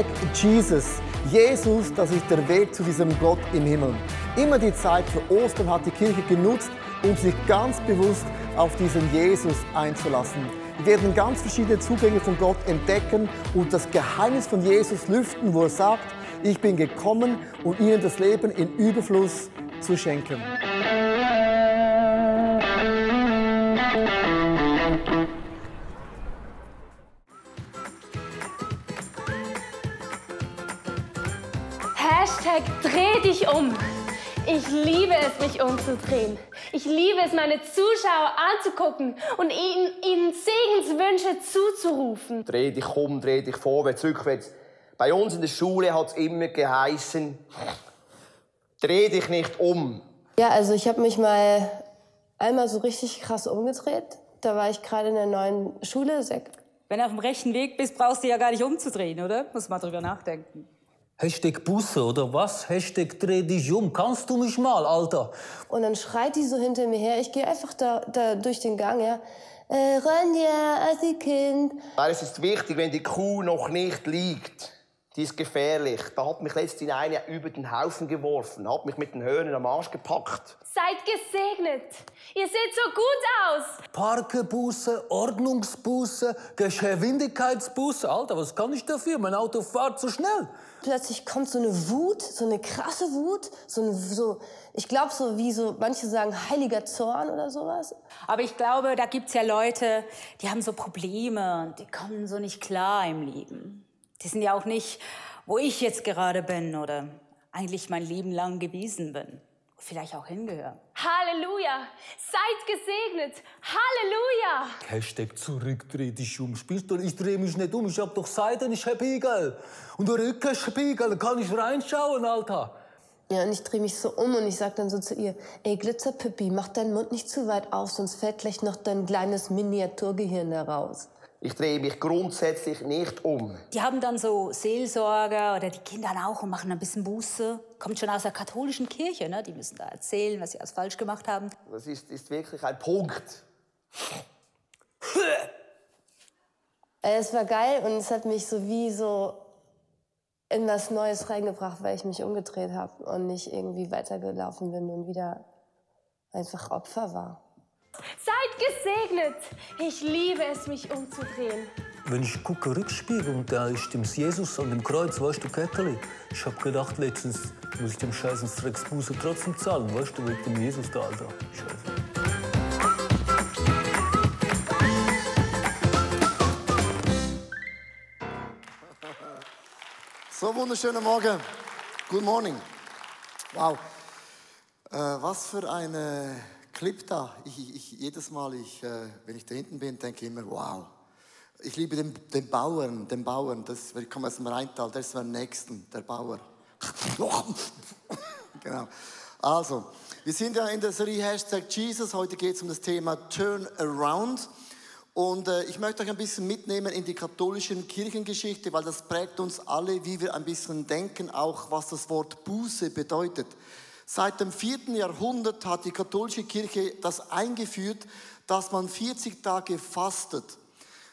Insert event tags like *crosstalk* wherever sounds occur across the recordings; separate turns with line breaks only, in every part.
Hashtag Jesus. Jesus, das ist der Weg zu diesem Gott im Himmel. Immer die Zeit für Ostern hat die Kirche genutzt, um sich ganz bewusst auf diesen Jesus einzulassen. Wir werden ganz verschiedene Zugänge von Gott entdecken und das Geheimnis von Jesus lüften, wo er sagt, ich bin gekommen, um ihnen das Leben in Überfluss zu schenken.
Um. Ich liebe es, mich umzudrehen. Ich liebe es, meine Zuschauer anzugucken und ihnen, ihnen Segenswünsche zuzurufen.
Dreh dich um, dreh dich vorwärts, rückwärts. Bei uns in der Schule hat es immer geheißen, dreh dich nicht um.
Ja, also ich habe mich mal einmal so richtig krass umgedreht. Da war ich gerade in der neuen Schule.
Wenn du auf dem rechten Weg bist, brauchst du ja gar nicht umzudrehen, oder? Muss mal drüber nachdenken.
Hashtag Busse oder was? Hashtag dreh dich um. Kannst du mich mal, Alter?
Und dann schreit die so hinter mir her. Ich gehe einfach da, da durch den Gang, ja. Äh, Ronja, Kind.
Weil es ist wichtig, wenn die Kuh noch nicht liegt. Die ist gefährlich. Da hat mich letztens eine über den Haufen geworfen, hat mich mit den Hörnern am Arsch gepackt.
Seid gesegnet. Ihr seht so gut aus.
Parkebusse, Ordnungsbusse, Geschwindigkeitsbusse. Alter, was kann ich dafür? Mein Auto fährt so schnell.
Plötzlich kommt so eine Wut, so eine krasse Wut, so, ein, so ich glaube so wie so manche sagen heiliger Zorn oder sowas.
Aber ich glaube, da gibt's ja Leute, die haben so Probleme und die kommen so nicht klar im Leben. Die sind ja auch nicht, wo ich jetzt gerade bin oder eigentlich mein Leben lang gewesen bin. Vielleicht auch hingehören.
Halleluja! Seid gesegnet! Halleluja!
Hashtag zurückdreh dich um. Spielst du? Ich dreh mich nicht um. Ich hab doch Seiten, ich hab Spiegel. Und der Rückenspiegel, da kann ich reinschauen, Alter.
Ja, und ich drehe mich so um und ich sag dann so zu ihr, ey Glitzerpippi, mach deinen Mund nicht zu weit auf, sonst fällt gleich noch dein kleines Miniaturgehirn heraus.
Ich drehe mich grundsätzlich nicht um.
Die haben dann so Seelsorger oder die Kinder auch und machen ein bisschen Buße. Kommt schon aus der katholischen Kirche, ne? Die müssen da erzählen, was sie alles falsch gemacht haben.
Das ist, ist wirklich ein Punkt.
Es war geil und es hat mich so wie so in was Neues reingebracht, weil ich mich umgedreht habe und nicht irgendwie weitergelaufen bin und wieder einfach Opfer war.
Seid gesegnet. Ich liebe es, mich umzudrehen.
Wenn ich gucke Rückspiegel und da ist dem Jesus an dem Kreuz, weißt du, Ketteli, ich hab gedacht letztens, muss ich dem scheißen Drecksbuße trotzdem zahlen, weißt du, wegen dem Jesus da, Alter. Scheiße.
So, wunderschönen Morgen. Good morning. Wow. Äh, was für eine Clip da. Ich, ich, jedes Mal, ich, äh, wenn ich da hinten bin, denke ich immer, wow. Ich liebe den, den Bauern, den Bauern. Das, ich komme aus dem Rheintal, der ist am nächsten, der Bauer. *laughs* genau. Also, wir sind ja in der Serie Hashtag Jesus. Heute geht es um das Thema Turn Around. Und äh, ich möchte euch ein bisschen mitnehmen in die katholische Kirchengeschichte, weil das prägt uns alle, wie wir ein bisschen denken, auch was das Wort Buße bedeutet. Seit dem vierten Jahrhundert hat die katholische Kirche das eingeführt, dass man 40 Tage fastet.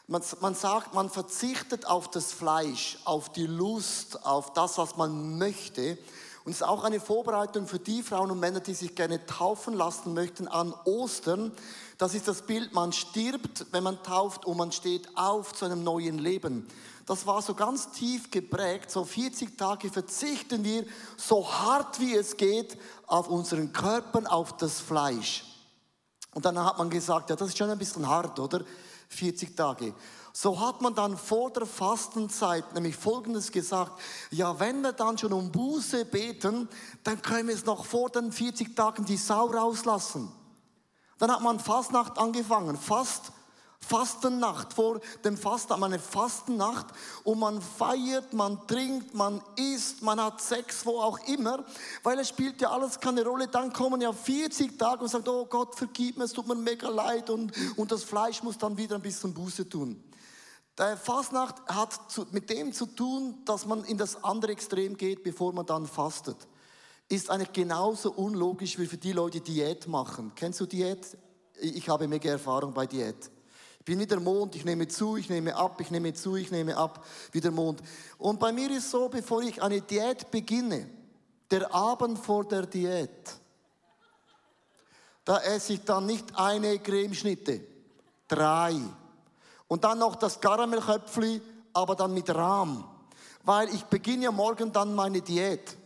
Man, man sagt, man verzichtet auf das Fleisch, auf die Lust, auf das, was man möchte. Und es ist auch eine Vorbereitung für die Frauen und Männer, die sich gerne taufen lassen möchten an Ostern. Das ist das Bild, man stirbt, wenn man tauft und man steht auf zu einem neuen Leben das war so ganz tief geprägt. So 40 Tage verzichten wir so hart wie es geht auf unseren Körper, auf das Fleisch. Und dann hat man gesagt, ja, das ist schon ein bisschen hart, oder? 40 Tage. So hat man dann vor der Fastenzeit nämlich Folgendes gesagt, ja, wenn wir dann schon um Buße beten, dann können wir es noch vor den 40 Tagen die Sau rauslassen. Dann hat man Fastnacht angefangen, Fast Fastennacht. Vor dem Fasten eine Fastennacht und man feiert, man trinkt, man isst, man hat Sex, wo auch immer, weil es spielt ja alles keine Rolle. Dann kommen ja 40 Tage und sagt, oh Gott, vergib mir, es tut mir mega leid und, und das Fleisch muss dann wieder ein bisschen Buße tun. Der Fastnacht hat zu, mit dem zu tun, dass man in das andere Extrem geht, bevor man dann fastet. Ist eigentlich genauso unlogisch wie für die Leute, die Diät machen. Kennst du Diät? Ich habe mega Erfahrung bei Diät bin wie der Mond, ich nehme zu, ich nehme ab, ich nehme zu, ich nehme ab, wie der Mond. Und bei mir ist so, bevor ich eine Diät beginne, der Abend vor der Diät, da esse ich dann nicht eine Cremeschnitte, drei. Und dann noch das Karamellköpfli, aber dann mit Rahm. Weil ich beginne ja morgen dann meine Diät.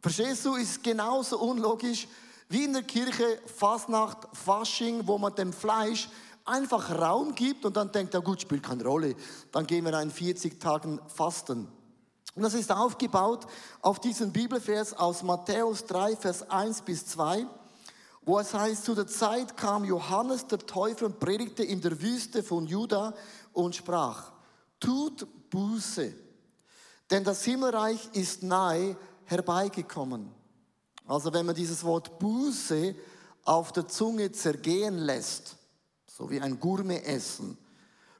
Verstehst du, ist genauso unlogisch wie in der Kirche Fastnacht, Fasching, wo man dem Fleisch einfach Raum gibt und dann denkt, ja gut, spielt keine Rolle. Dann gehen wir in 40 Tagen fasten. Und das ist aufgebaut auf diesen Bibelvers aus Matthäus 3, Vers 1 bis 2, wo es heißt, zu der Zeit kam Johannes der Täufer und predigte in der Wüste von Juda und sprach, tut Buße, denn das Himmelreich ist nahe herbeigekommen. Also wenn man dieses Wort Buße auf der Zunge zergehen lässt, so wie ein Gourmet-Essen,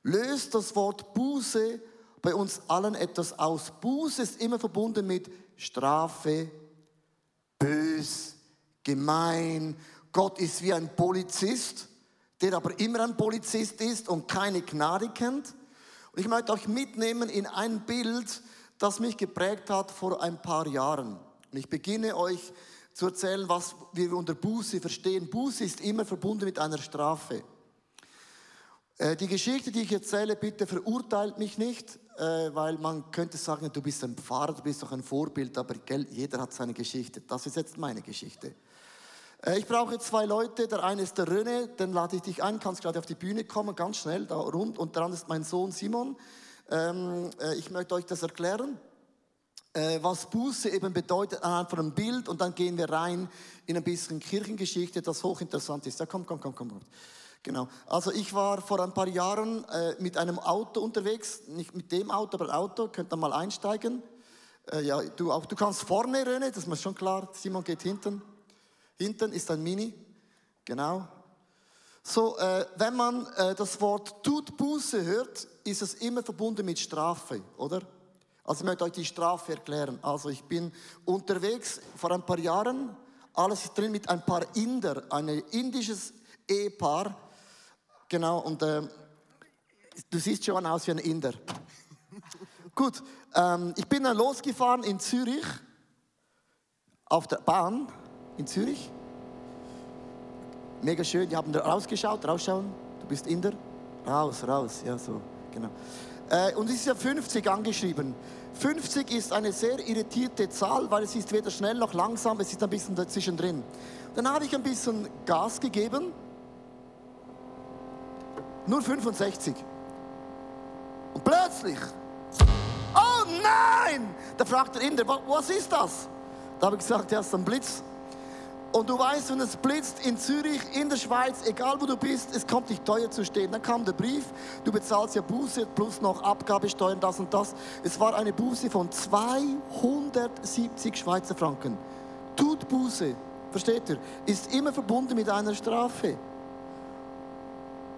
löst das Wort Buße bei uns allen etwas aus. Buße ist immer verbunden mit Strafe, bös, gemein. Gott ist wie ein Polizist, der aber immer ein Polizist ist und keine Gnade kennt. Und ich möchte euch mitnehmen in ein Bild, das mich geprägt hat vor ein paar Jahren. Und ich beginne euch zu erzählen, was wir unter Buße verstehen. Buße ist immer verbunden mit einer Strafe. Äh, die Geschichte, die ich erzähle, bitte verurteilt mich nicht, äh, weil man könnte sagen, du bist ein Pfarrer, du bist doch ein Vorbild, aber gell, jeder hat seine Geschichte. Das ist jetzt meine Geschichte. Äh, ich brauche zwei Leute. Der eine ist der René, den lade ich dich ein, kannst gerade auf die Bühne kommen, ganz schnell da rund. Und andere ist mein Sohn Simon. Ähm, ich möchte euch das erklären was Buße eben bedeutet anhand von einem Bild und dann gehen wir rein in ein bisschen Kirchengeschichte, das hochinteressant ist. Ja, komm, komm, komm, komm. Genau. Also ich war vor ein paar Jahren äh, mit einem Auto unterwegs, nicht mit dem Auto, aber Auto, könnt ihr mal einsteigen. Äh, ja, du, auch, du kannst vorne, René, das ist mir schon klar. Simon geht hinten. Hinten ist ein Mini. Genau. So, äh, wenn man äh, das Wort tut Buße hört, ist es immer verbunden mit Strafe, oder? Also ich möchte euch die Strafe erklären. Also ich bin unterwegs vor ein paar Jahren, alles ist drin mit ein paar Inder, ein indisches Ehepaar, Genau, und äh, du siehst schon aus wie ein Inder. *laughs* Gut, ähm, ich bin dann losgefahren in Zürich, auf der Bahn in Zürich. Mega schön, die haben rausgeschaut, rausschauen, du bist Inder. Raus, raus, ja so, genau. Äh, und es ist ja 50 angeschrieben. 50 ist eine sehr irritierte Zahl, weil es ist weder schnell noch langsam, es ist ein bisschen dazwischen drin. Dann habe ich ein bisschen Gas gegeben nur 65. Und plötzlich, oh nein! Da fragt der Inder, was ist das? Da habe ich gesagt, ja, ist ein Blitz. Und du weißt, wenn es blitzt in Zürich, in der Schweiz, egal wo du bist, es kommt nicht teuer zu stehen. Dann kam der Brief, du bezahlst ja Buße plus noch Abgabesteuern, das und das. Es war eine Buße von 270 Schweizer Franken. Tut Buße, versteht ihr, ist immer verbunden mit einer Strafe.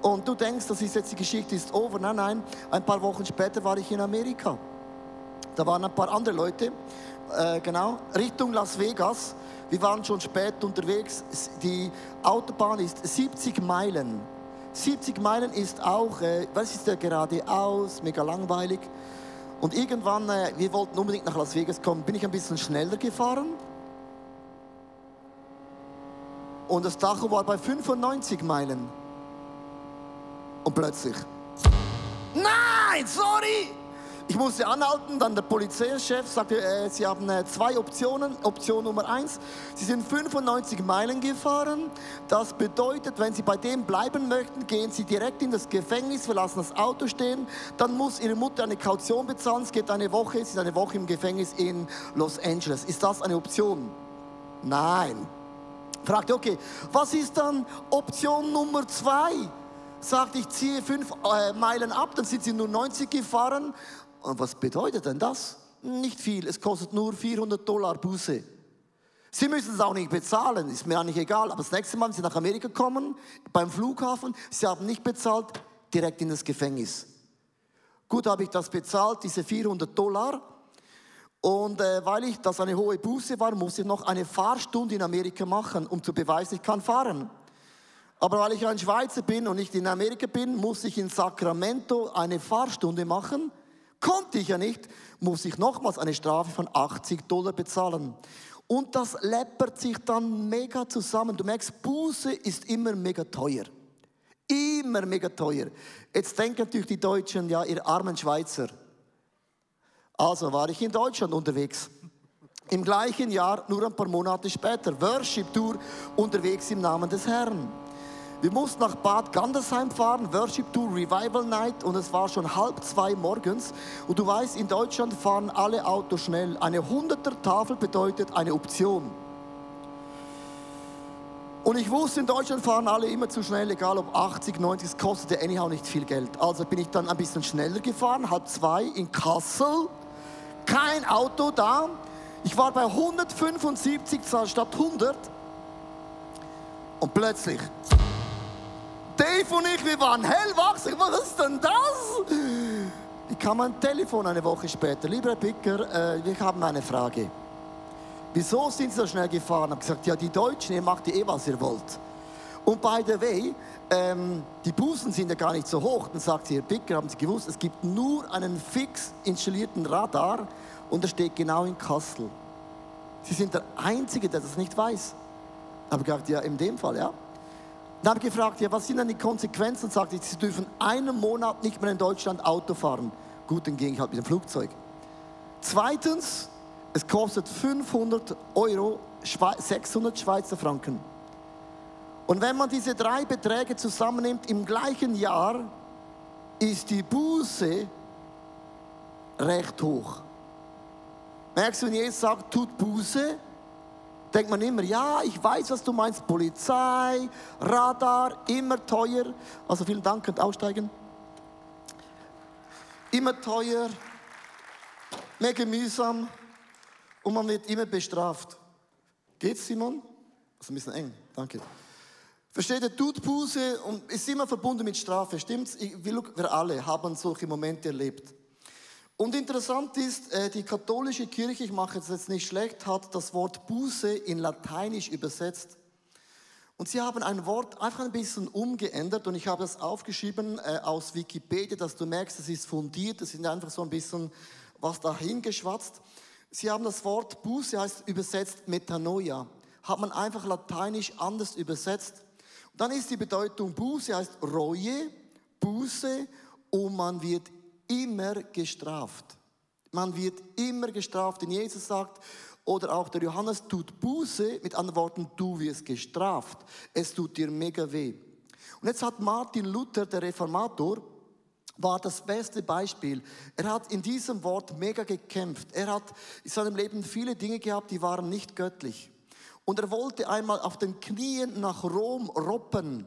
Und du denkst, das ist jetzt die Geschichte ist over. Nein, nein. Ein paar Wochen später war ich in Amerika. Da waren ein paar andere Leute, äh, genau, Richtung Las Vegas. Wir waren schon spät unterwegs. Die Autobahn ist 70 Meilen. 70 Meilen ist auch, äh, was ist der geradeaus, mega langweilig. Und irgendwann, äh, wir wollten unbedingt nach Las Vegas kommen, bin ich ein bisschen schneller gefahren. Und das Tacho war bei 95 Meilen. Und plötzlich, nein, sorry! Ich musste anhalten, dann der Polizeichef sagte, äh, Sie haben äh, zwei Optionen. Option Nummer eins, Sie sind 95 Meilen gefahren. Das bedeutet, wenn Sie bei dem bleiben möchten, gehen Sie direkt in das Gefängnis, verlassen das Auto stehen. Dann muss Ihre Mutter eine Kaution bezahlen. Es geht eine Woche, Sie sind eine Woche im Gefängnis in Los Angeles. Ist das eine Option? Nein. Fragte, okay, was ist dann Option Nummer zwei? Sagt, ich ziehe fünf äh, Meilen ab, dann sind sie nur 90 gefahren. Und was bedeutet denn das? Nicht viel, es kostet nur 400 Dollar Buße. Sie müssen es auch nicht bezahlen, ist mir eigentlich egal. Aber das nächste Mal, wenn Sie nach Amerika kommen, beim Flughafen, Sie haben nicht bezahlt, direkt in das Gefängnis. Gut, habe ich das bezahlt, diese 400 Dollar. Und äh, weil ich das eine hohe Buße war, musste ich noch eine Fahrstunde in Amerika machen, um zu beweisen, ich kann fahren. Aber weil ich ein Schweizer bin und nicht in Amerika bin, muss ich in Sacramento eine Fahrstunde machen. Konnte ich ja nicht, muss ich nochmals eine Strafe von 80 Dollar bezahlen. Und das läppert sich dann mega zusammen. Du merkst, Buße ist immer mega teuer. Immer mega teuer. Jetzt denken natürlich die Deutschen, ja, ihr armen Schweizer. Also war ich in Deutschland unterwegs. Im gleichen Jahr, nur ein paar Monate später, Worship Tour unterwegs im Namen des Herrn. Wir mussten nach Bad Gandersheim fahren, Worship Tour Revival Night und es war schon halb zwei morgens. Und du weißt, in Deutschland fahren alle Autos schnell. Eine 100er Tafel bedeutet eine Option. Und ich wusste, in Deutschland fahren alle immer zu schnell, egal ob 80, 90, es kostete anyhow nicht viel Geld. Also bin ich dann ein bisschen schneller gefahren, halb zwei in Kassel. Kein Auto da. Ich war bei 175 statt 100. Und plötzlich Dave und ich, wir waren hellwach. Was ist denn das? Ich kam ein Telefon eine Woche später. Lieber Herr Picker, äh, wir haben eine Frage. Wieso sind Sie so schnell gefahren? Ich habe gesagt, ja, die Deutschen, ihr macht eh, was ihr wollt. Und by the way, ähm, die Bußen sind ja gar nicht so hoch. Dann sagt sie, Herr Picker, haben Sie gewusst, es gibt nur einen fix installierten Radar und der steht genau in Kassel. Sie sind der Einzige, der das nicht weiß. Ich habe gesagt, ja, in dem Fall, ja. Dann habe gefragt, ja, was sind denn die Konsequenzen? Und sagte, sie dürfen einen Monat nicht mehr in Deutschland Auto fahren. Gut, dann ging ich halt mit dem Flugzeug. Zweitens, es kostet 500 Euro, 600 Schweizer Franken. Und wenn man diese drei Beträge zusammennimmt im gleichen Jahr, ist die Buße recht hoch. Merkst du, wenn Jesus sagt, tut Buße, denkt man immer, ja, ich weiß, was du meinst, Polizei, Radar, immer teuer. Also vielen Dank, könnt aussteigen. Immer teuer, mega mühsam und man wird immer bestraft. Geht's, Simon? Ist ein bisschen eng, danke. Versteht ihr, tut Buße und ist immer verbunden mit Strafe, stimmt's? Wir alle haben solche Momente erlebt. Und interessant ist, äh, die katholische Kirche, ich mache es jetzt nicht schlecht, hat das Wort Buße in Lateinisch übersetzt. Und sie haben ein Wort einfach ein bisschen umgeändert und ich habe das aufgeschrieben äh, aus Wikipedia, dass du merkst, es ist fundiert, es ist einfach so ein bisschen was dahingeschwatzt. Sie haben das Wort Buße heißt übersetzt Metanoia, hat man einfach lateinisch anders übersetzt. Und dann ist die Bedeutung Buße heißt Reue, Buße und man wird immer gestraft. Man wird immer gestraft, denn Jesus sagt, oder auch der Johannes tut Buße, mit anderen Worten, du wirst gestraft. Es tut dir mega weh. Und jetzt hat Martin Luther, der Reformator, war das beste Beispiel. Er hat in diesem Wort mega gekämpft. Er hat in seinem Leben viele Dinge gehabt, die waren nicht göttlich. Und er wollte einmal auf den Knien nach Rom roppen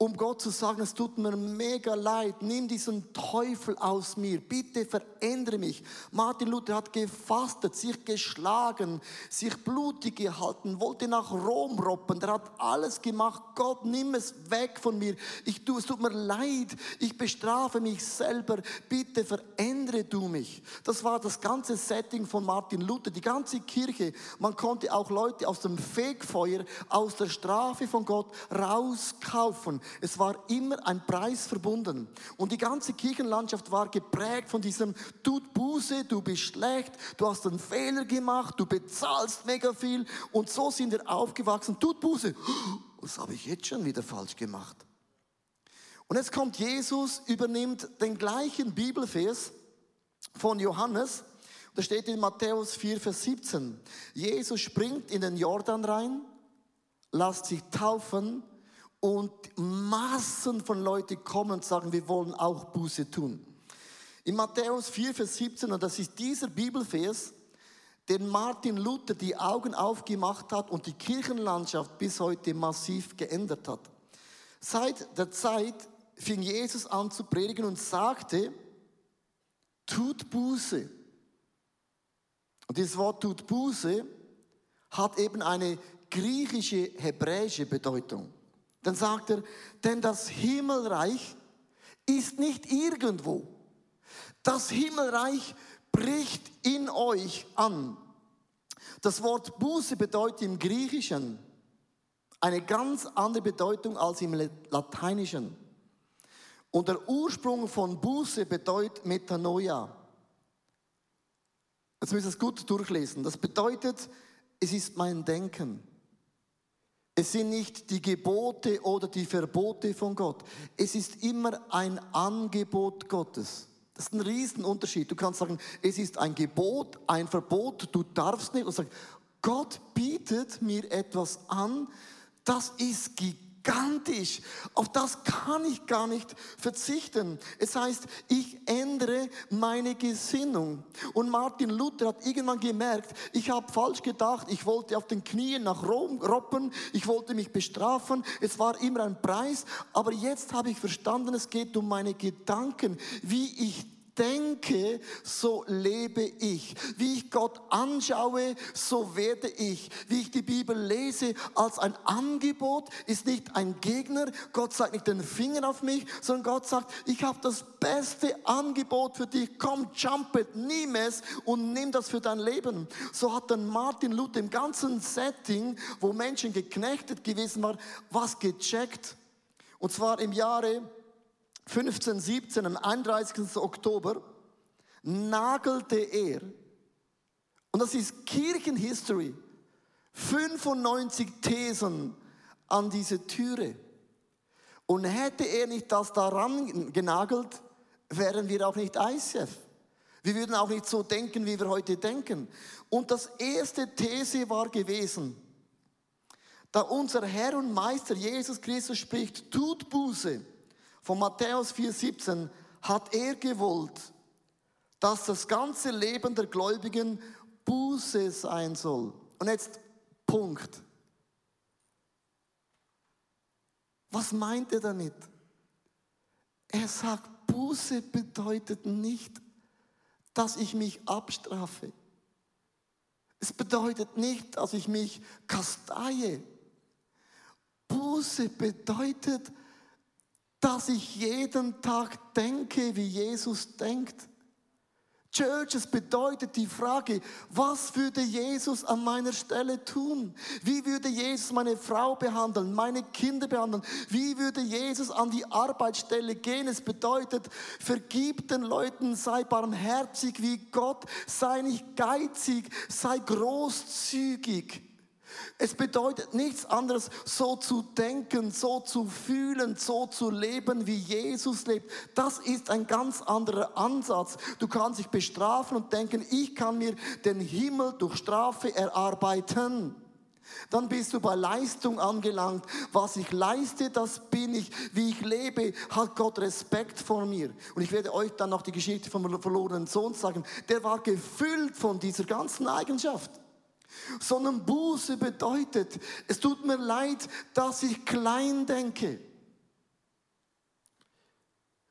um Gott zu sagen, es tut mir mega leid, nimm diesen Teufel aus mir, bitte verändere mich. Martin Luther hat gefastet, sich geschlagen, sich blutig gehalten, wollte nach Rom roppen, der hat alles gemacht. Gott, nimm es weg von mir. Ich tue, es tut mir leid, ich bestrafe mich selber, bitte verändere du mich. Das war das ganze Setting von Martin Luther, die ganze Kirche. Man konnte auch Leute aus dem Fegfeuer, aus der Strafe von Gott rauskaufen. Es war immer ein Preis verbunden. Und die ganze Kirchenlandschaft war geprägt von diesem, tut Buße, du bist schlecht, du hast einen Fehler gemacht, du bezahlst mega viel. Und so sind wir aufgewachsen, tut Buße. *gasps* Was habe ich jetzt schon wieder falsch gemacht? Und jetzt kommt Jesus, übernimmt den gleichen Bibelvers von Johannes. Da steht in Matthäus 4, Vers 17. Jesus springt in den Jordan rein, lässt sich taufen und Massen von Leuten kommen und sagen, wir wollen auch Buße tun. In Matthäus 4, Vers 17, und das ist dieser Bibelvers, den Martin Luther die Augen aufgemacht hat und die Kirchenlandschaft bis heute massiv geändert hat. Seit der Zeit fing Jesus an zu predigen und sagte, tut Buße. Und dieses Wort tut Buße hat eben eine griechische, hebräische Bedeutung. Dann sagt er, denn das Himmelreich ist nicht irgendwo. Das Himmelreich bricht in euch an. Das Wort Buße bedeutet im Griechischen Eine ganz andere Bedeutung als im Lateinischen. Und der Ursprung von Buße bedeutet Metanoia. Jetzt müssen wir es gut durchlesen. Das bedeutet, es ist mein Denken. Es sind nicht die Gebote oder die Verbote von Gott. Es ist immer ein Angebot Gottes. Das ist ein Riesenunterschied. Du kannst sagen, es ist ein Gebot, ein Verbot, du darfst nicht. Und sagen, Gott bietet mir etwas an, das ist gigantisch gigantisch. Auf das kann ich gar nicht verzichten. Es heißt, ich ändere meine Gesinnung. Und Martin Luther hat irgendwann gemerkt, ich habe falsch gedacht, ich wollte auf den Knien nach Rom roppen, ich wollte mich bestrafen, es war immer ein Preis, aber jetzt habe ich verstanden, es geht um meine Gedanken, wie ich denke, so lebe ich. Wie ich Gott anschaue, so werde ich. Wie ich die Bibel lese als ein Angebot, ist nicht ein Gegner. Gott sagt nicht den Finger auf mich, sondern Gott sagt, ich habe das beste Angebot für dich. Komm, jump it, nimm es und nimm das für dein Leben. So hat dann Martin Luther im ganzen Setting, wo Menschen geknechtet gewesen waren, was gecheckt. Und zwar im Jahre 1517, am 31. Oktober, nagelte er, und das ist Kirchenhistory, 95 Thesen an diese Türe. Und hätte er nicht das daran genagelt, wären wir auch nicht ICF. Wir würden auch nicht so denken, wie wir heute denken. Und das erste These war gewesen, da unser Herr und Meister Jesus Christus spricht, tut Buße von Matthäus 4,17 hat er gewollt, dass das ganze Leben der Gläubigen Buße sein soll. Und jetzt Punkt. Was meint er damit? Er sagt, Buße bedeutet nicht, dass ich mich abstrafe. Es bedeutet nicht, dass ich mich kasteie. Buße bedeutet, dass ich jeden Tag denke, wie Jesus denkt. Church, es bedeutet die Frage, was würde Jesus an meiner Stelle tun? Wie würde Jesus meine Frau behandeln, meine Kinder behandeln? Wie würde Jesus an die Arbeitsstelle gehen? Es bedeutet, vergib den Leuten, sei barmherzig wie Gott, sei nicht geizig, sei großzügig. Es bedeutet nichts anderes, so zu denken, so zu fühlen, so zu leben, wie Jesus lebt. Das ist ein ganz anderer Ansatz. Du kannst dich bestrafen und denken, ich kann mir den Himmel durch Strafe erarbeiten. Dann bist du bei Leistung angelangt. Was ich leiste, das bin ich. Wie ich lebe, hat Gott Respekt vor mir. Und ich werde euch dann noch die Geschichte vom verlorenen Sohn sagen. Der war gefüllt von dieser ganzen Eigenschaft sondern Buße bedeutet, es tut mir leid, dass ich klein denke.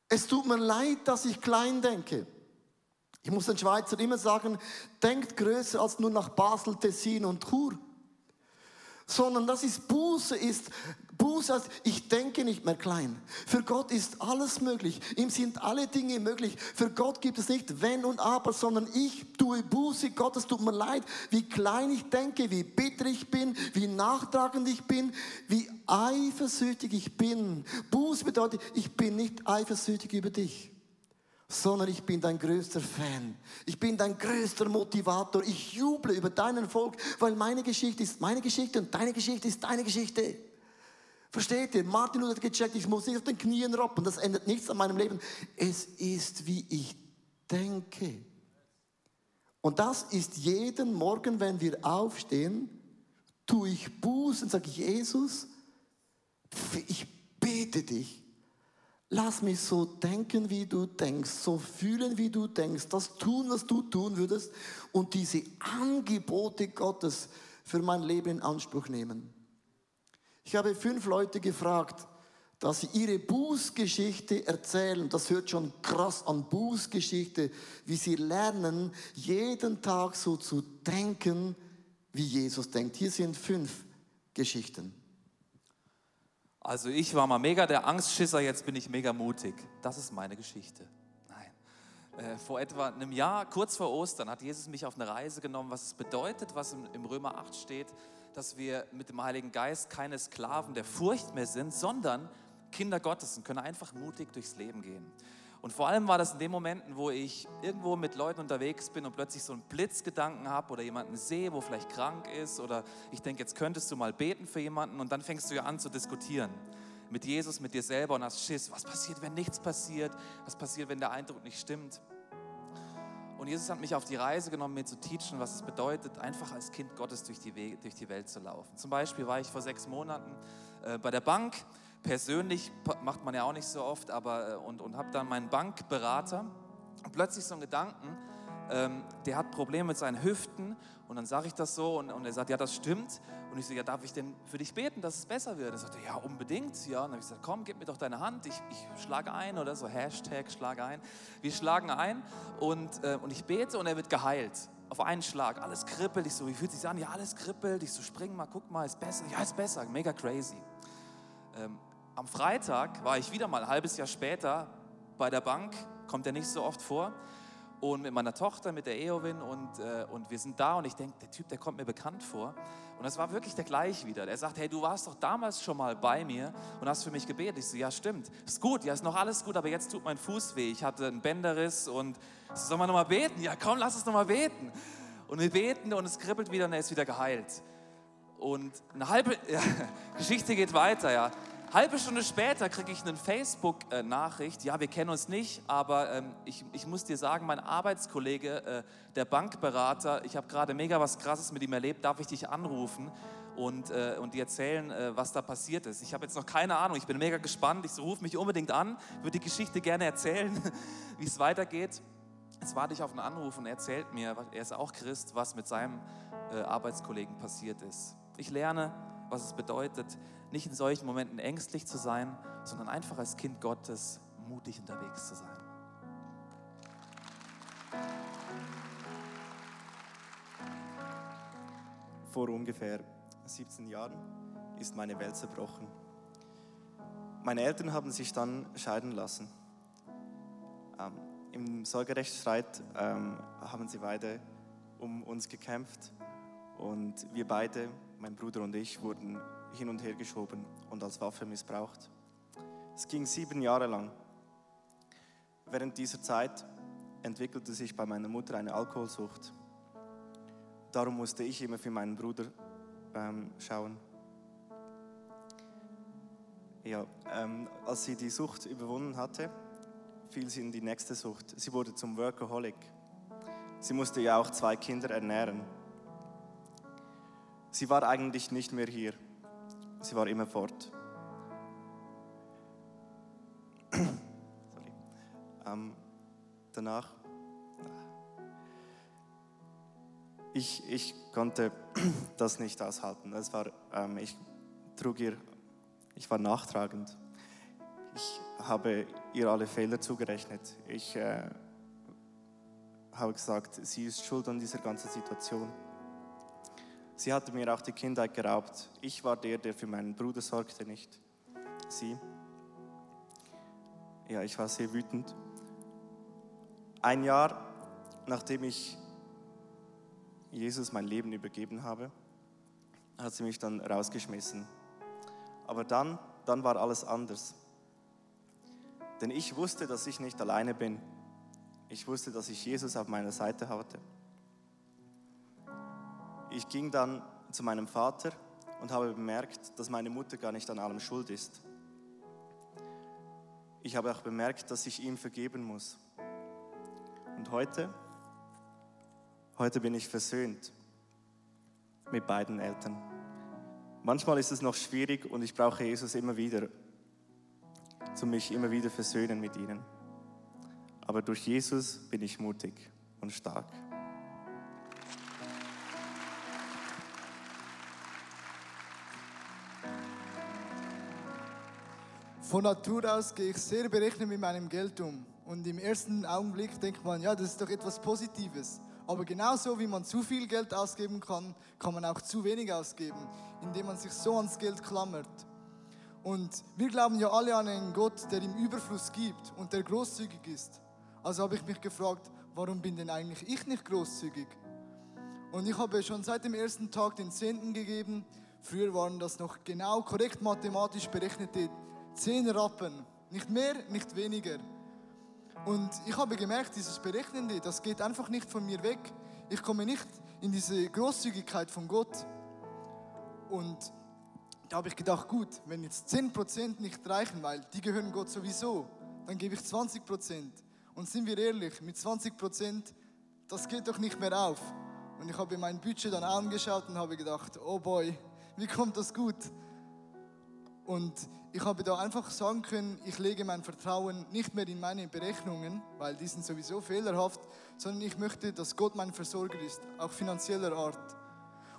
Es tut mir leid, dass ich klein denke. Ich muss den Schweizer immer sagen, denkt größer als nur nach Basel, Tessin und Chur. Sondern das ist Buße, ist Buße heißt, ich denke nicht mehr klein. Für Gott ist alles möglich. Ihm sind alle Dinge möglich. Für Gott gibt es nicht wenn und aber, sondern ich tue Buße. Gott, es tut mir leid, wie klein ich denke, wie bitter ich bin, wie nachtragend ich bin, wie eifersüchtig ich bin. Buße bedeutet, ich bin nicht eifersüchtig über dich sondern ich bin dein größter Fan. Ich bin dein größter Motivator. Ich juble über deinen Erfolg, weil meine Geschichte ist meine Geschichte und deine Geschichte ist deine Geschichte. Versteht ihr? Martin Luther hat gecheckt, ich muss nicht auf den Knien robben, das ändert nichts an meinem Leben. Es ist, wie ich denke. Und das ist jeden Morgen, wenn wir aufstehen, tue ich Buß und sage, Jesus, ich bete dich. Lass mich so denken, wie du denkst, so fühlen, wie du denkst, das tun, was du tun würdest und diese Angebote Gottes für mein Leben in Anspruch nehmen. Ich habe fünf Leute gefragt, dass sie ihre Bußgeschichte erzählen. Das hört schon krass an Bußgeschichte, wie sie lernen, jeden Tag so zu denken, wie Jesus denkt. Hier sind fünf Geschichten.
Also ich war mal mega der Angstschisser, jetzt bin ich mega mutig. Das ist meine Geschichte. Nein. Äh, vor etwa einem Jahr, kurz vor Ostern, hat Jesus mich auf eine Reise genommen, was es bedeutet, was im Römer 8 steht, dass wir mit dem Heiligen Geist keine Sklaven der Furcht mehr sind, sondern Kinder Gottes und können einfach mutig durchs Leben gehen. Und vor allem war das in den Momenten, wo ich irgendwo mit Leuten unterwegs bin und plötzlich so einen Blitzgedanken habe oder jemanden sehe, wo vielleicht krank ist oder ich denke, jetzt könntest du mal beten für jemanden und dann fängst du ja an zu diskutieren mit Jesus, mit dir selber und hast Schiss. Was passiert, wenn nichts passiert? Was passiert, wenn der Eindruck nicht stimmt? Und Jesus hat mich auf die Reise genommen, mir zu teachen, was es bedeutet, einfach als Kind Gottes durch die, Wege, durch die Welt zu laufen. Zum Beispiel war ich vor sechs Monaten äh, bei der Bank. Persönlich macht man ja auch nicht so oft, aber äh, und, und habe dann meinen Bankberater und plötzlich so einen Gedanken, ähm, der hat Probleme mit seinen Hüften und dann sage ich das so und, und, er sagt, ja, das stimmt. Und ich so, ja, darf ich denn für dich beten, dass es besser wird? Er sagte, ja, unbedingt. Ja, und dann habe ich gesagt, komm, gib mir doch deine Hand, ich, ich schlage ein oder so, Hashtag schlage ein. Wir schlagen ein und, äh, und ich bete und er wird geheilt. Auf einen Schlag, alles kribbelt. Ich so, wie fühlt sich an? Ja, alles kribbelt. Ich so, spring mal, guck mal, ist besser. Ja, ist besser, mega crazy. Ähm, am Freitag war ich wieder mal ein halbes Jahr später bei der Bank, kommt er nicht so oft vor und mit meiner Tochter, mit der Eowyn und, äh, und wir sind da und ich denke, der Typ, der kommt mir bekannt vor. Und das war wirklich der gleich wieder. Der sagt, hey, du warst doch damals schon mal bei mir und hast für mich gebetet. Ich so, ja stimmt, ist gut, ja ist noch alles gut, aber jetzt tut mein Fuß weh. Ich hatte einen Bänderriss und so, soll man nochmal beten? Ja komm, lass uns nochmal beten. Und wir beten und es kribbelt wieder und er ist wieder geheilt. Und eine halbe *laughs* ja, Geschichte geht weiter, ja. Halbe Stunde später kriege ich eine Facebook-Nachricht. Ja, wir kennen uns nicht, aber ähm, ich, ich muss dir sagen, mein Arbeitskollege, äh, der Bankberater, ich habe gerade mega was Krasses mit ihm erlebt, darf ich dich anrufen und, äh, und dir erzählen, äh, was da passiert ist. Ich habe jetzt noch keine Ahnung, ich bin mega gespannt. Ich so, ruf mich unbedingt an, würde die Geschichte gerne erzählen, *laughs* wie es weitergeht. Jetzt warte ich auf einen Anruf und er erzählt mir, er ist auch Christ, was mit seinem äh, Arbeitskollegen passiert ist. Ich lerne, was es bedeutet, nicht in solchen Momenten ängstlich zu sein, sondern einfach als Kind Gottes mutig unterwegs zu sein.
Vor ungefähr 17 Jahren ist meine Welt zerbrochen. Meine Eltern haben sich dann scheiden lassen. Ähm, Im Sorgerechtsstreit ähm, haben sie beide um uns gekämpft und wir beide, mein Bruder und ich, wurden hin und her geschoben und als Waffe missbraucht. Es ging sieben Jahre lang. Während dieser Zeit entwickelte sich bei meiner Mutter eine Alkoholsucht. Darum musste ich immer für meinen Bruder ähm, schauen. Ja, ähm, als sie die Sucht überwunden hatte, fiel sie in die nächste Sucht. Sie wurde zum Workaholic. Sie musste ja auch zwei Kinder ernähren. Sie war eigentlich nicht mehr hier. Sie war immer fort. Sorry. Ähm, danach, ich, ich konnte das nicht aushalten. Es war, ähm, ich trug ihr, ich war nachtragend. Ich habe ihr alle Fehler zugerechnet. Ich äh, habe gesagt, sie ist schuld an dieser ganzen Situation. Sie hatte mir auch die Kindheit geraubt. Ich war der, der für meinen Bruder sorgte, nicht sie. Ja, ich war sehr wütend. Ein Jahr nachdem ich Jesus mein Leben übergeben habe, hat sie mich dann rausgeschmissen. Aber dann, dann war alles anders. Denn ich wusste, dass ich nicht alleine bin. Ich wusste, dass ich Jesus auf meiner Seite hatte ich ging dann zu meinem Vater und habe bemerkt, dass meine Mutter gar nicht an allem schuld ist. Ich habe auch bemerkt, dass ich ihm vergeben muss. Und heute, heute bin ich versöhnt mit beiden Eltern. Manchmal ist es noch schwierig und ich brauche Jesus immer wieder, zu mich immer wieder versöhnen mit ihnen. Aber durch Jesus bin ich mutig und stark.
Von Natur aus gehe ich sehr berechnet mit meinem Geld um. Und im ersten Augenblick denkt man, ja, das ist doch etwas Positives. Aber genauso wie man zu viel Geld ausgeben kann, kann man auch zu wenig ausgeben, indem man sich so ans Geld klammert. Und wir glauben ja alle an einen Gott, der im Überfluss gibt und der großzügig ist. Also habe ich mich gefragt, warum bin denn eigentlich ich nicht großzügig? Und ich habe schon seit dem ersten Tag den Zehnten gegeben. Früher waren das noch genau korrekt mathematisch berechnete 10 Rappen. Nicht mehr, nicht weniger. Und ich habe gemerkt, dieses Berechnende, das geht einfach nicht von mir weg. Ich komme nicht in diese Großzügigkeit von Gott. Und da habe ich gedacht, gut, wenn jetzt 10% nicht reichen, weil die gehören Gott sowieso, dann gebe ich 20%. Und sind wir ehrlich, mit 20%, das geht doch nicht mehr auf. Und ich habe mein Budget dann angeschaut und habe gedacht, oh boy, wie kommt das gut? Und ich habe da einfach sagen können, ich lege mein Vertrauen nicht mehr in meine Berechnungen, weil die sind sowieso fehlerhaft, sondern ich möchte, dass Gott mein Versorger ist, auch finanzieller Art.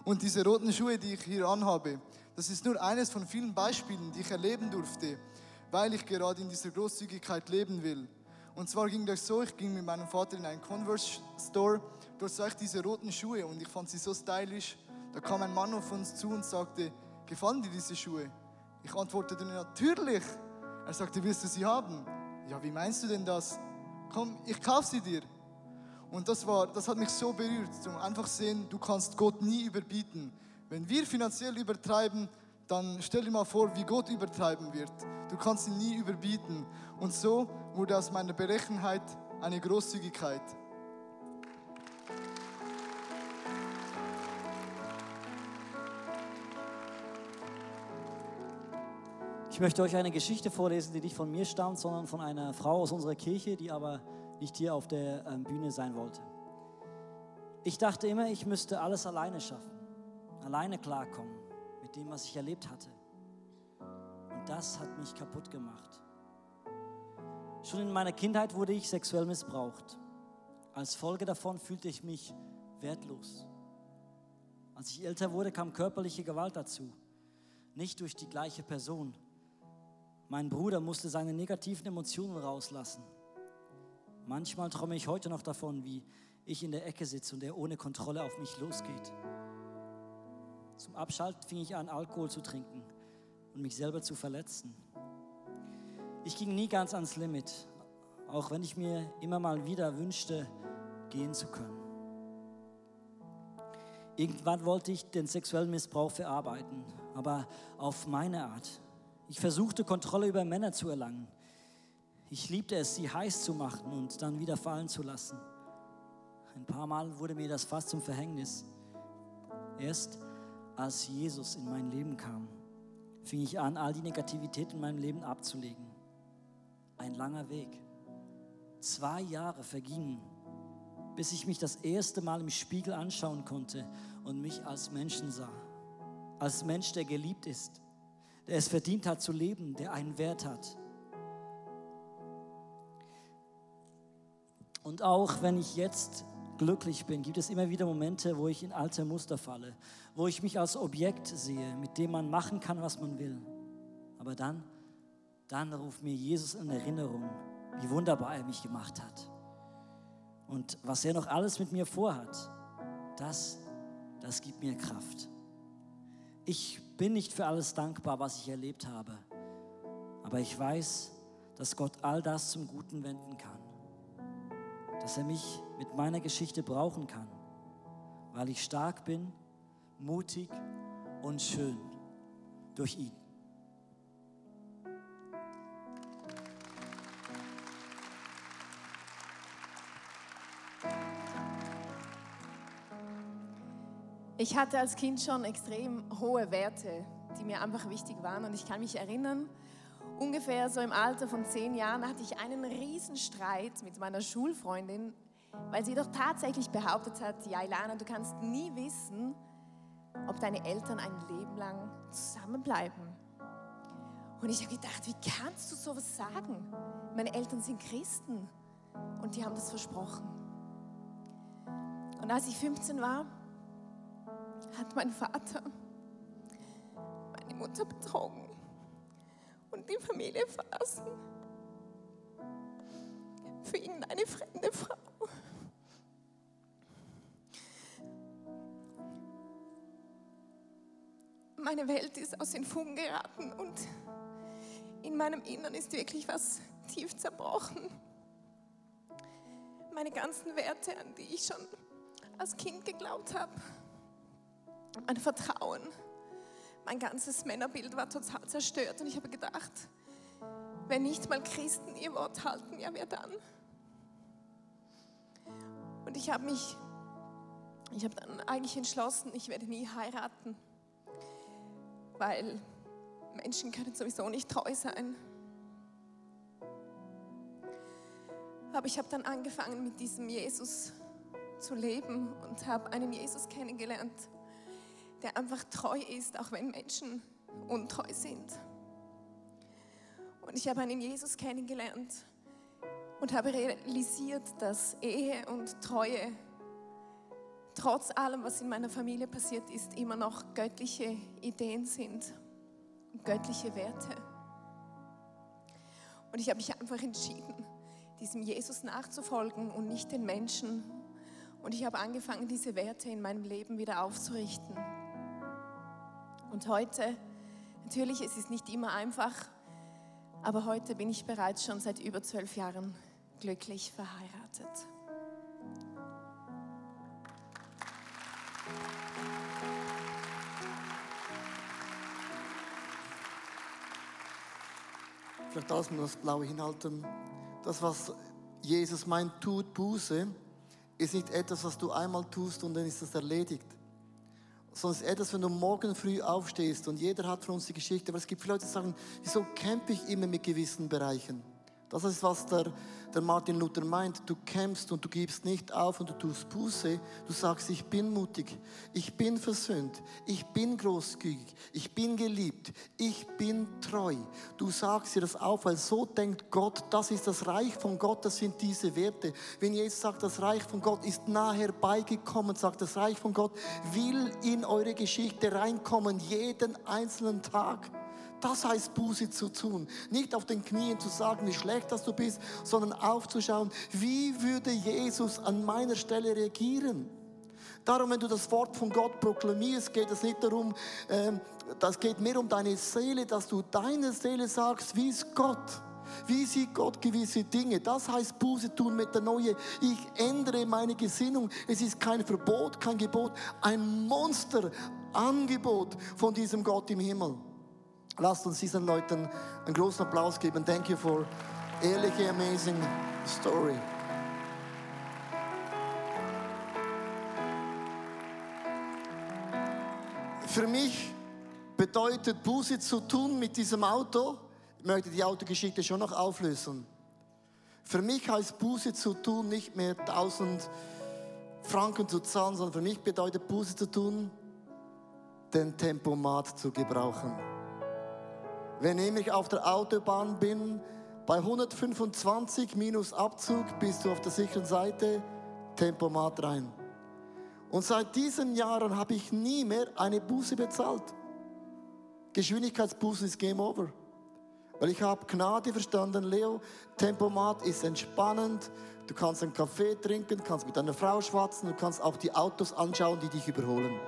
Und diese roten Schuhe, die ich hier anhabe, das ist nur eines von vielen Beispielen, die ich erleben durfte, weil ich gerade in dieser Großzügigkeit leben will. Und zwar ging das so, ich ging mit meinem Vater in einen Converse Store, dort sah ich diese roten Schuhe und ich fand sie so stylisch. Da kam ein Mann auf uns zu und sagte, gefallen dir diese Schuhe? Ich antwortete natürlich. Er sagte, willst du sie haben? Ja, wie meinst du denn das? Komm, ich kaufe sie dir. Und das, war, das hat mich so berührt, zum einfach sehen, du kannst Gott nie überbieten. Wenn wir finanziell übertreiben, dann stell dir mal vor, wie Gott übertreiben wird. Du kannst ihn nie überbieten. Und so wurde aus meiner Berechenheit eine Großzügigkeit.
Ich möchte euch eine Geschichte vorlesen, die nicht von mir stammt, sondern von einer Frau aus unserer Kirche, die aber nicht hier auf der ähm, Bühne sein wollte. Ich dachte immer, ich müsste alles alleine schaffen, alleine klarkommen mit dem, was ich erlebt hatte. Und das hat mich kaputt gemacht. Schon in meiner Kindheit wurde ich sexuell missbraucht. Als Folge davon fühlte ich mich wertlos. Als ich älter wurde, kam körperliche Gewalt dazu. Nicht durch die gleiche Person. Mein Bruder musste seine negativen Emotionen rauslassen. Manchmal träume ich heute noch davon, wie ich in der Ecke sitze und er ohne Kontrolle auf mich losgeht. Zum Abschalten fing ich an, Alkohol zu trinken und mich selber zu verletzen. Ich ging nie ganz ans Limit, auch wenn ich mir immer mal wieder wünschte, gehen zu können. Irgendwann wollte ich den sexuellen Missbrauch verarbeiten, aber auf meine Art. Ich versuchte Kontrolle über Männer zu erlangen. Ich liebte es, sie heiß zu machen und dann wieder fallen zu lassen. Ein paar Mal wurde mir das fast zum Verhängnis. Erst als Jesus in mein Leben kam, fing ich an, all die Negativität in meinem Leben abzulegen. Ein langer Weg. Zwei Jahre vergingen, bis ich mich das erste Mal im Spiegel anschauen konnte und mich als Menschen sah. Als Mensch, der geliebt ist, der es verdient hat zu leben, der einen Wert hat. Und auch wenn ich jetzt glücklich bin, gibt es immer wieder Momente, wo ich in alte Muster falle, wo ich mich als Objekt sehe, mit dem man machen kann, was man will. Aber dann, dann ruft mir Jesus in Erinnerung, wie wunderbar er mich gemacht hat. Und was er noch alles mit mir vorhat, das, das gibt mir Kraft. Ich bin nicht für alles dankbar, was ich erlebt habe, aber ich weiß, dass Gott all das zum Guten wenden kann. Dass er mich mit meiner Geschichte brauchen kann, weil ich stark bin, mutig und schön durch ihn.
Ich hatte als Kind schon extrem hohe Werte, die mir einfach wichtig waren. Und ich kann mich erinnern, ungefähr so im Alter von zehn Jahren hatte ich einen Riesenstreit mit meiner Schulfreundin, weil sie doch tatsächlich behauptet hat, ja Ilana, du kannst nie wissen, ob deine Eltern ein Leben lang zusammenbleiben. Und ich habe gedacht, wie kannst du sowas sagen? Meine Eltern sind Christen und die haben das versprochen. Und als ich 15 war, hat mein Vater meine Mutter betrogen und die Familie verlassen. Für irgendeine fremde Frau. Meine Welt ist aus den Fugen geraten und in meinem Innern ist wirklich was tief zerbrochen. Meine ganzen Werte, an die ich schon als Kind geglaubt habe. Mein Vertrauen, mein ganzes Männerbild war total zerstört und ich habe gedacht, wenn nicht mal Christen ihr Wort halten, ja wer dann? Und ich habe mich, ich habe dann eigentlich entschlossen, ich werde nie heiraten, weil Menschen können sowieso nicht treu sein. Aber ich habe dann angefangen mit diesem Jesus zu leben und habe einen Jesus kennengelernt, der einfach treu ist, auch wenn Menschen untreu sind. Und ich habe einen Jesus kennengelernt und habe realisiert, dass Ehe und Treue trotz allem, was in meiner Familie passiert ist, immer noch göttliche Ideen sind und göttliche Werte. Und ich habe mich einfach entschieden, diesem Jesus nachzufolgen und nicht den Menschen. Und ich habe angefangen, diese Werte in meinem Leben wieder aufzurichten. Und heute, natürlich, es ist nicht immer einfach, aber heute bin ich bereits schon seit über zwölf Jahren glücklich verheiratet.
Vielleicht darf man das Blaue hinhalten. Das, was Jesus meint, tut Buße, ist nicht etwas, was du einmal tust und dann ist das erledigt. Ist etwas, wenn du morgen früh aufstehst und jeder hat von uns die Geschichte, aber es gibt viele Leute, die sagen, wieso kämpfe ich immer mit gewissen Bereichen? Das ist, was der, der Martin Luther meint. Du kämpfst und du gibst nicht auf und du tust Buße. Du sagst, ich bin mutig, ich bin versöhnt, ich bin großzügig, ich bin geliebt, ich bin treu. Du sagst dir das auf, weil so denkt Gott, das ist das Reich von Gott, das sind diese Werte. Wenn Jesus sagt, das Reich von Gott ist nah herbeigekommen, sagt das Reich von Gott, will in eure Geschichte reinkommen, jeden einzelnen Tag. Das heißt Buße zu tun. Nicht auf den Knien zu sagen, wie schlecht dass du bist, sondern aufzuschauen, wie würde Jesus an meiner Stelle reagieren. Darum, wenn du das Wort von Gott proklamierst, geht es nicht darum, ähm, das geht mehr um deine Seele, dass du deine Seele sagst, wie ist Gott? Wie sieht Gott gewisse Dinge? Das heißt Buße tun mit der Neue. Ich ändere meine Gesinnung. Es ist kein Verbot, kein Gebot, ein Monsterangebot von diesem Gott im Himmel. Lasst uns diesen Leuten einen großen Applaus geben. Thank you for ehrliche, amazing story. Für mich bedeutet Buße zu tun mit diesem Auto. Ich möchte die Autogeschichte schon noch auflösen. Für mich heißt Buße zu tun nicht mehr 1000 Franken zu zahlen, sondern für mich bedeutet Buße zu tun, den Tempomat zu gebrauchen. Wenn ich auf der Autobahn bin, bei 125 minus Abzug bist du auf der sicheren Seite, Tempomat rein. Und seit diesen Jahren habe ich nie mehr eine Buße bezahlt. Geschwindigkeitsbuße ist Game Over. Weil ich habe Gnade verstanden, Leo, Tempomat ist entspannend. Du kannst einen Kaffee trinken, kannst mit deiner Frau schwatzen, du kannst auch die Autos anschauen, die dich überholen.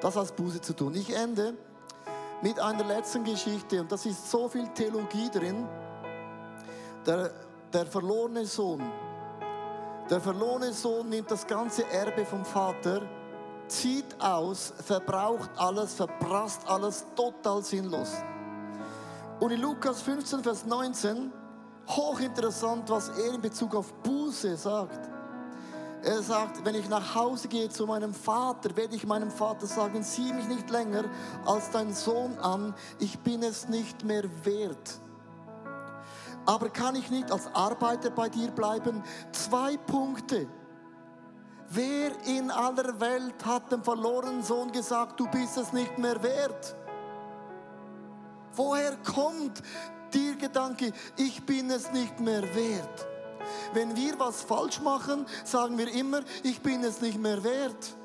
Das hat Buße zu tun. Ich ende mit einer letzten Geschichte und das ist so viel Theologie drin. Der, der verlorene Sohn. Der verlorene Sohn nimmt das ganze Erbe vom Vater, zieht aus, verbraucht alles, verprasst alles, total sinnlos. Und in Lukas 15, Vers 19, hochinteressant, was er in Bezug auf Buße sagt. Er sagt, wenn ich nach Hause gehe zu meinem Vater, werde ich meinem Vater sagen, sieh mich nicht länger als dein Sohn an, ich bin es nicht mehr wert. Aber kann ich nicht als Arbeiter bei dir bleiben? Zwei Punkte. Wer in aller Welt hat dem verlorenen Sohn gesagt, du bist es nicht mehr wert? Woher kommt der Gedanke, ich bin es nicht mehr wert? Wenn wir was falsch machen, sagen wir immer, ich bin es nicht mehr wert.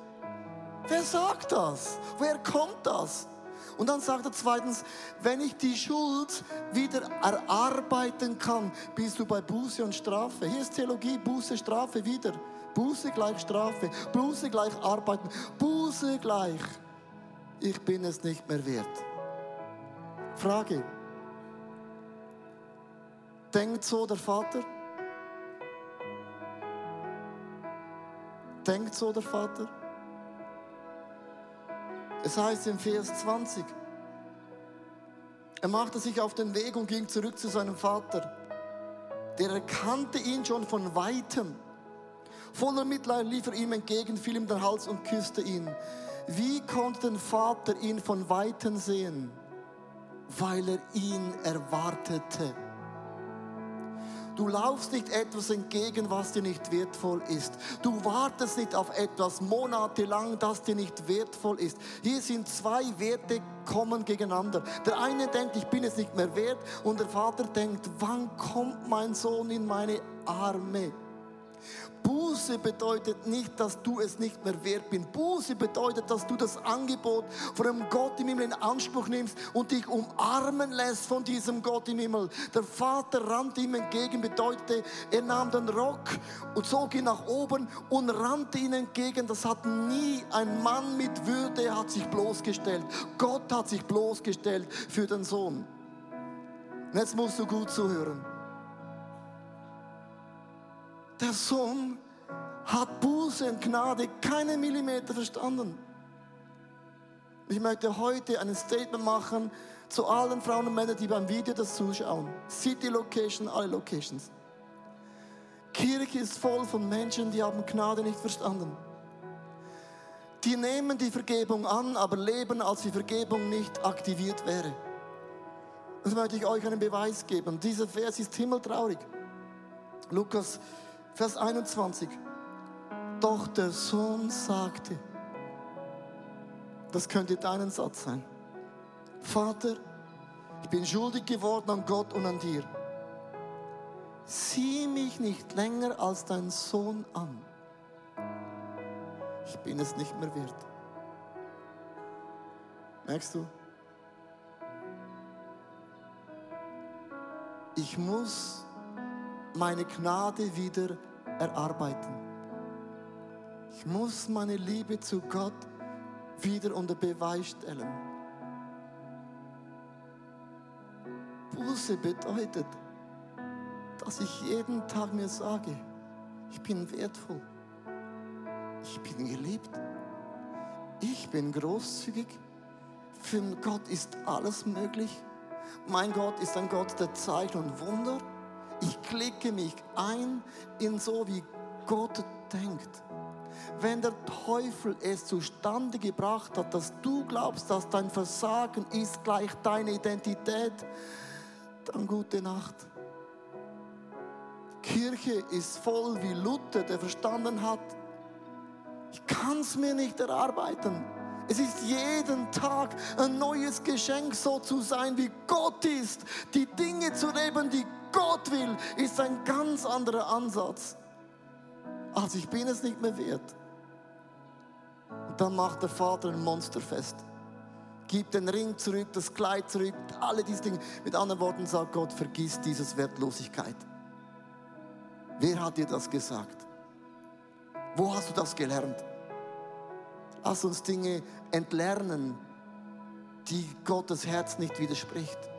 Wer sagt das? Woher kommt das? Und dann sagt er zweitens, wenn ich die Schuld wieder erarbeiten kann, bist du bei Buße und Strafe. Hier ist Theologie, Buße, Strafe wieder. Buße gleich Strafe, Buße gleich Arbeiten, Buße gleich, ich bin es nicht mehr wert. Frage, denkt so der Vater? Denkt so der Vater? Es heißt im Vers 20, er machte sich auf den Weg und ging zurück zu seinem Vater. Der erkannte ihn schon von weitem. Voller Mitleid lief er ihm entgegen, fiel ihm den Hals und küsste ihn. Wie konnte der Vater ihn von weitem sehen? Weil er ihn erwartete. Du laufst nicht etwas entgegen, was dir nicht wertvoll ist. Du wartest nicht auf etwas monatelang, das dir nicht wertvoll ist. Hier sind zwei Werte kommen gegeneinander. Der eine denkt, ich bin es nicht mehr wert und der Vater denkt, wann kommt mein Sohn in meine Arme? Buße bedeutet nicht, dass du es nicht mehr wert bist. Buße bedeutet, dass du das Angebot von einem Gott im Himmel in Anspruch nimmst und dich umarmen lässt von diesem Gott im Himmel. Der Vater rannte ihm entgegen, bedeutete, er nahm den Rock und zog ihn nach oben und rannte ihm entgegen. Das hat nie ein Mann mit Würde hat sich bloßgestellt. Gott hat sich bloßgestellt für den Sohn. Und jetzt musst du gut zuhören. Der Sohn hat Buße und Gnade keinen Millimeter verstanden. Ich möchte heute ein Statement machen zu allen Frauen und Männern, die beim Video das zuschauen. City Location, alle Locations. Kirche ist voll von Menschen, die haben Gnade nicht verstanden. Die nehmen die Vergebung an, aber leben, als die Vergebung nicht aktiviert wäre. Das möchte ich euch einen Beweis geben. Dieser Vers ist himmeltraurig. Lukas Vers 21. Doch der Sohn sagte, das könnte dein Satz sein. Vater, ich bin schuldig geworden an Gott und an dir. Sieh mich nicht länger als dein Sohn an. Ich bin es nicht mehr wert. Merkst du? Ich muss meine Gnade wieder erarbeiten. Ich muss meine Liebe zu Gott wieder unter Beweis stellen. Buße bedeutet, dass ich jeden Tag mir sage, ich bin wertvoll, ich bin geliebt, ich bin großzügig, für Gott ist alles möglich. Mein Gott ist ein Gott der Zeichen und Wunder. Ich klicke mich ein in so, wie Gott denkt. Wenn der Teufel es zustande gebracht hat, dass du glaubst, dass dein Versagen ist gleich deine Identität, dann gute Nacht. Kirche ist voll wie Luther, der verstanden hat, ich kann es mir nicht erarbeiten. Es ist jeden Tag ein neues Geschenk, so zu sein, wie Gott ist. Die Dinge zu leben, die Gott will, ist ein ganz anderer Ansatz. Also ich bin es nicht mehr wert. Und dann macht der Vater ein Monsterfest. Gibt den Ring zurück, das Kleid zurück, alle diese Dinge. Mit anderen Worten sagt Gott, vergiss diese Wertlosigkeit. Wer hat dir das gesagt? Wo hast du das gelernt? Lass uns Dinge entlernen, die Gottes Herz nicht widerspricht.